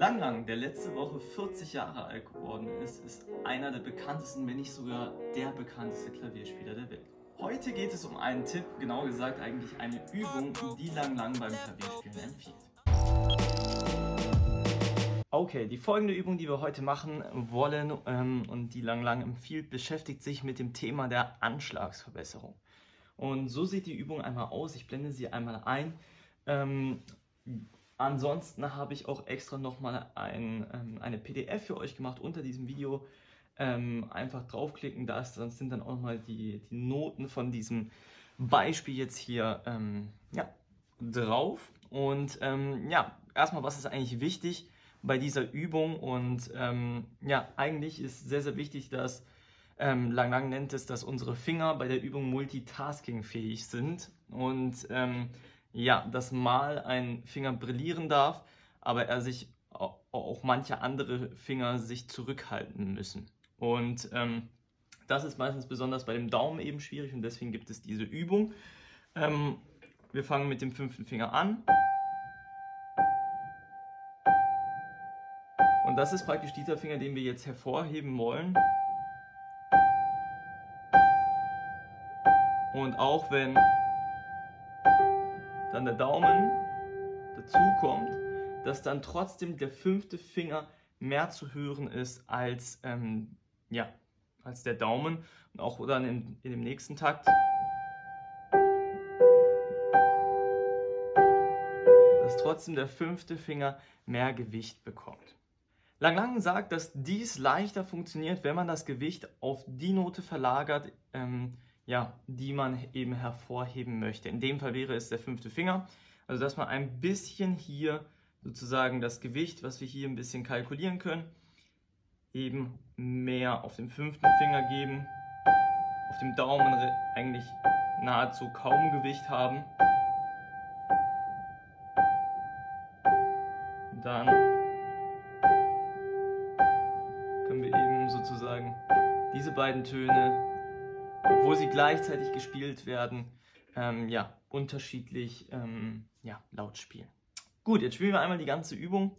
Lang Lang, der letzte Woche 40 Jahre alt geworden ist, ist einer der bekanntesten, wenn nicht sogar der bekannteste Klavierspieler der Welt. Heute geht es um einen Tipp, genau gesagt eigentlich eine Übung, die Lang Lang beim Klavierspielen empfiehlt. Okay, die folgende Übung, die wir heute machen wollen ähm, und die Lang Lang empfiehlt, beschäftigt sich mit dem Thema der Anschlagsverbesserung. Und so sieht die Übung einmal aus. Ich blende sie einmal ein. Ähm, Ansonsten habe ich auch extra nochmal ein, ähm, eine PDF für euch gemacht unter diesem Video. Ähm, einfach draufklicken, da dann sind dann auch nochmal die, die Noten von diesem Beispiel jetzt hier ähm, ja, drauf. Und ähm, ja, erstmal, was ist eigentlich wichtig bei dieser Übung? Und ähm, ja, eigentlich ist sehr, sehr wichtig, dass ähm, Lang Lang nennt es, dass unsere Finger bei der Übung multitaskingfähig sind. Und ähm, ja, dass mal ein Finger brillieren darf, aber er sich auch manche andere Finger sich zurückhalten müssen. Und ähm, das ist meistens besonders bei dem Daumen eben schwierig und deswegen gibt es diese Übung. Ähm, wir fangen mit dem fünften Finger an. Und das ist praktisch dieser Finger, den wir jetzt hervorheben wollen. Und auch wenn dann der Daumen dazu kommt, dass dann trotzdem der fünfte Finger mehr zu hören ist als, ähm, ja, als der Daumen und auch dann in, in dem nächsten Takt. Dass trotzdem der fünfte Finger mehr Gewicht bekommt. Lang Lang sagt, dass dies leichter funktioniert, wenn man das Gewicht auf die Note verlagert, ähm, ja, die man eben hervorheben möchte. In dem Fall wäre es der fünfte Finger. Also dass man ein bisschen hier sozusagen das Gewicht, was wir hier ein bisschen kalkulieren können, eben mehr auf den fünften Finger geben, auf dem Daumen eigentlich nahezu kaum Gewicht haben. Dann können wir eben sozusagen diese beiden Töne obwohl sie gleichzeitig gespielt werden, ähm, ja, unterschiedlich ähm, ja, laut spielen. Gut, jetzt spielen wir einmal die ganze Übung.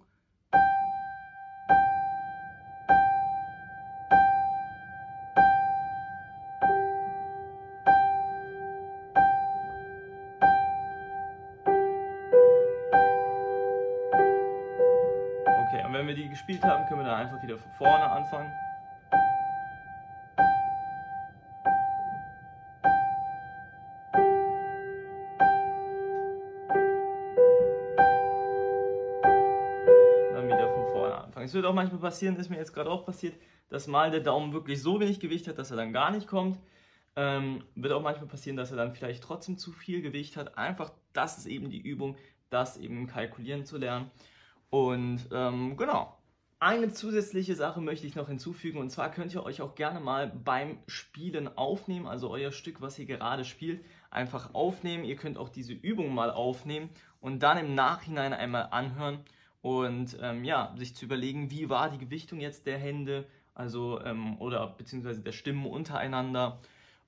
Okay, und wenn wir die gespielt haben, können wir dann einfach wieder von vorne anfangen. Anfangen. Es wird auch manchmal passieren, ist mir jetzt gerade auch passiert, dass mal der Daumen wirklich so wenig Gewicht hat, dass er dann gar nicht kommt. Ähm, wird auch manchmal passieren, dass er dann vielleicht trotzdem zu viel Gewicht hat. Einfach, das ist eben die Übung, das eben kalkulieren zu lernen. Und ähm, genau. Eine zusätzliche Sache möchte ich noch hinzufügen und zwar könnt ihr euch auch gerne mal beim Spielen aufnehmen, also euer Stück, was ihr gerade spielt, einfach aufnehmen. Ihr könnt auch diese Übung mal aufnehmen und dann im Nachhinein einmal anhören und ähm, ja, sich zu überlegen, wie war die Gewichtung jetzt der Hände, also ähm, oder beziehungsweise der Stimmen untereinander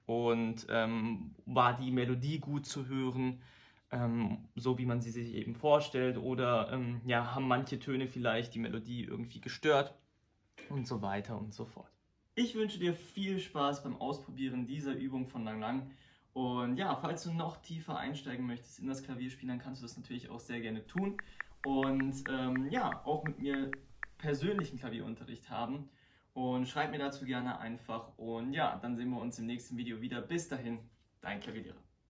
und ähm, war die Melodie gut zu hören, ähm, so wie man sie sich eben vorstellt oder ähm, ja, haben manche Töne vielleicht die Melodie irgendwie gestört und so weiter und so fort. Ich wünsche dir viel Spaß beim Ausprobieren dieser Übung von Lang Lang. Und ja, falls du noch tiefer einsteigen möchtest in das Klavierspielen, dann kannst du das natürlich auch sehr gerne tun und ähm, ja, auch mit mir persönlichen Klavierunterricht haben. Und schreib mir dazu gerne einfach. Und ja, dann sehen wir uns im nächsten Video wieder. Bis dahin, dein Klavierlehrer.